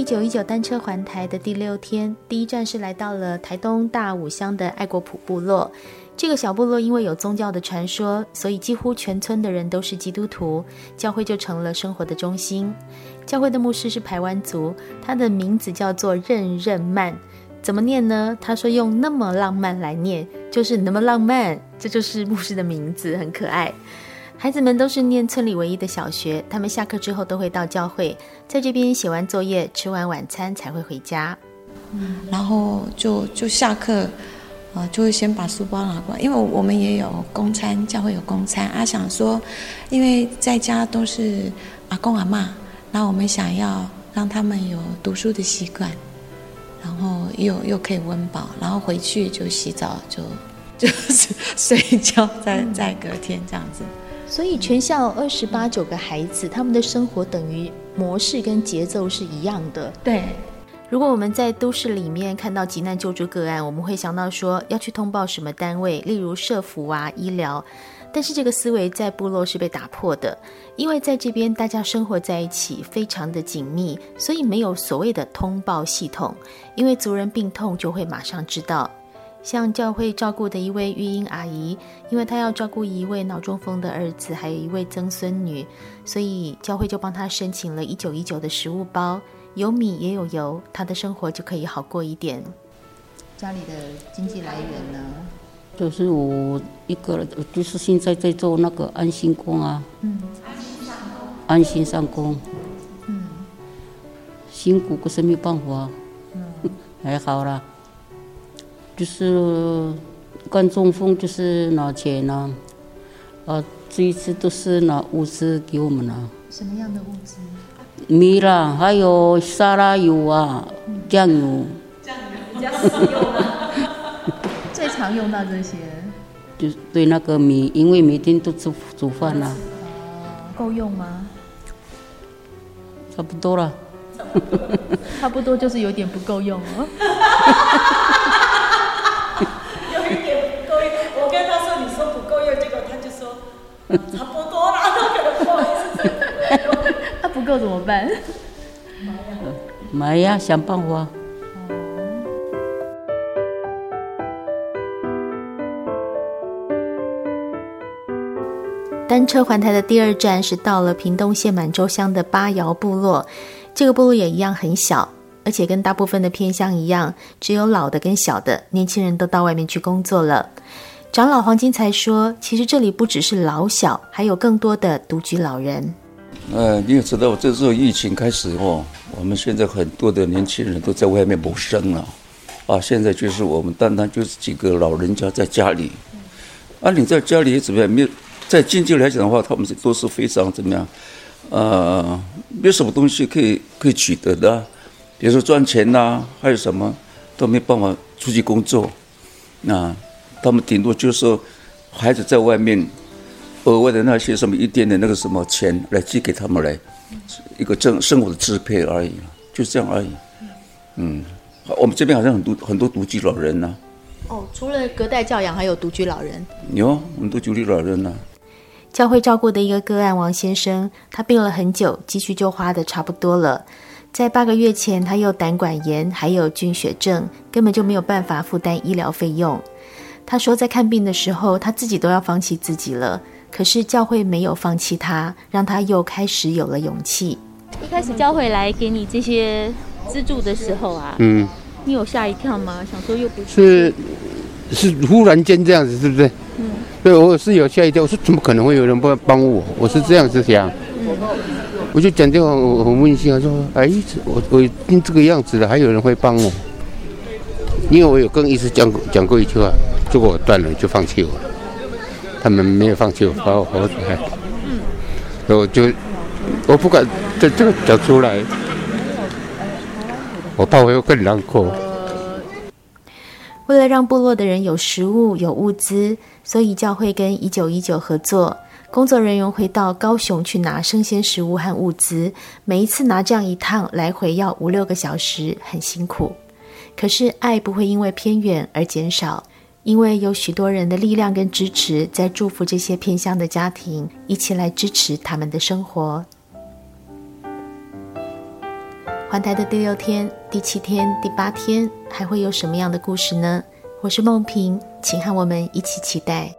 一九一九单车环台的第六天，第一站是来到了台东大武乡的爱国埔部落。这个小部落因为有宗教的传说，所以几乎全村的人都是基督徒，教会就成了生活的中心。教会的牧师是排湾族，他的名字叫做任任曼。怎么念呢？他说用那么浪漫来念，就是那么浪漫，这就是牧师的名字，很可爱。孩子们都是念村里唯一的小学，他们下课之后都会到教会，在这边写完作业、吃完晚餐才会回家。嗯，然后就就下课，呃，就会先把书包拿过来，因为我们也有公餐，教会有公餐。啊，想说，因为在家都是阿公阿嬷，然后我们想要让他们有读书的习惯。然后又又可以温饱，然后回去就洗澡，就就是 睡觉，再再隔天这样子。所以全校二十八九个孩子，他们的生活等于模式跟节奏是一样的。对，如果我们在都市里面看到急难救助个案，我们会想到说要去通报什么单位，例如社福啊、医疗。但是这个思维在部落是被打破的，因为在这边大家生活在一起，非常的紧密，所以没有所谓的通报系统。因为族人病痛就会马上知道。像教会照顾的一位育婴阿姨，因为她要照顾一位脑中风的儿子，还有一位曾孙女，所以教会就帮她申请了一九一九的食物包，有米也有油，她的生活就可以好过一点。家里的经济来源呢？就是我一个人，就是现在在做那个安心工啊。嗯。安心上工。嗯。辛苦可是没办法。嗯。还好啦。就是干中风，就是拿钱呢。啊，这一次都是拿物资给我们了。什么样的物资？米啦，还有沙拉油啊，酱油。酱油比较实用啊。最常用到这些，就是对那个米，因为每天都煮煮饭呐。够用吗？差不多了。差不多就是有点不够用哦。有一点不够用，我跟他说，你说不够用，结果他就说 差不多了，他可能不好意思。那不够怎么办？买呀，想办法。单车环台的第二站是到了屏东县满洲乡的八窑部落，这个部落也一样很小，而且跟大部分的偏乡一样，只有老的跟小的，年轻人都到外面去工作了。长老黄金才说，其实这里不只是老小，还有更多的独居老人。呃，你也知道，这时候疫情开始后，我们现在很多的年轻人都在外面谋生了，啊，现在就是我们单单就是几个老人家在家里，啊，你在家里怎么样？没有。在经济来讲的话，他们是都是非常怎么样？呃，没有什么东西可以可以取得的，比如说赚钱呐、还有什么都没办法出去工作。那他们顶多就是说，孩子在外面额外的那些什么一点点那个什么钱来寄给他们来一个正生活的支配而已，就这样而已。嗯，我们这边好像很多很多独居老人呢、啊。哦，除了隔代教养，还有独居老人。有很多独居老人呢、啊。教会照顾的一个个案，王先生，他病了很久，积蓄就花的差不多了。在八个月前，他又胆管炎，还有菌血症，根本就没有办法负担医疗费用。他说，在看病的时候，他自己都要放弃自己了。可是教会没有放弃他，让他又开始有了勇气。一开始教会来给你这些资助的时候啊，嗯，你有吓一跳吗？想说又不是，是忽然间这样子，是不是？嗯。对，我是有吓一跳，我说怎么可能会有人帮帮我？我是这样子想，我就讲这话，我很温馨啊，说哎，我我已经这个样子了，还有人会帮我？因为我有跟医师讲过讲过一句话，如果我断了，就放弃我。他们没有放弃我，把我活着。嗯，我就我不敢在这个讲出来，我怕我又更难过。为了让部落的人有食物、有物资，所以教会跟一九一九合作，工作人员会到高雄去拿生鲜食物和物资。每一次拿这样一趟，来回要五六个小时，很辛苦。可是爱不会因为偏远而减少，因为有许多人的力量跟支持，在祝福这些偏乡的家庭，一起来支持他们的生活。环台的第六天、第七天、第八天，还会有什么样的故事呢？我是梦萍，请和我们一起期待。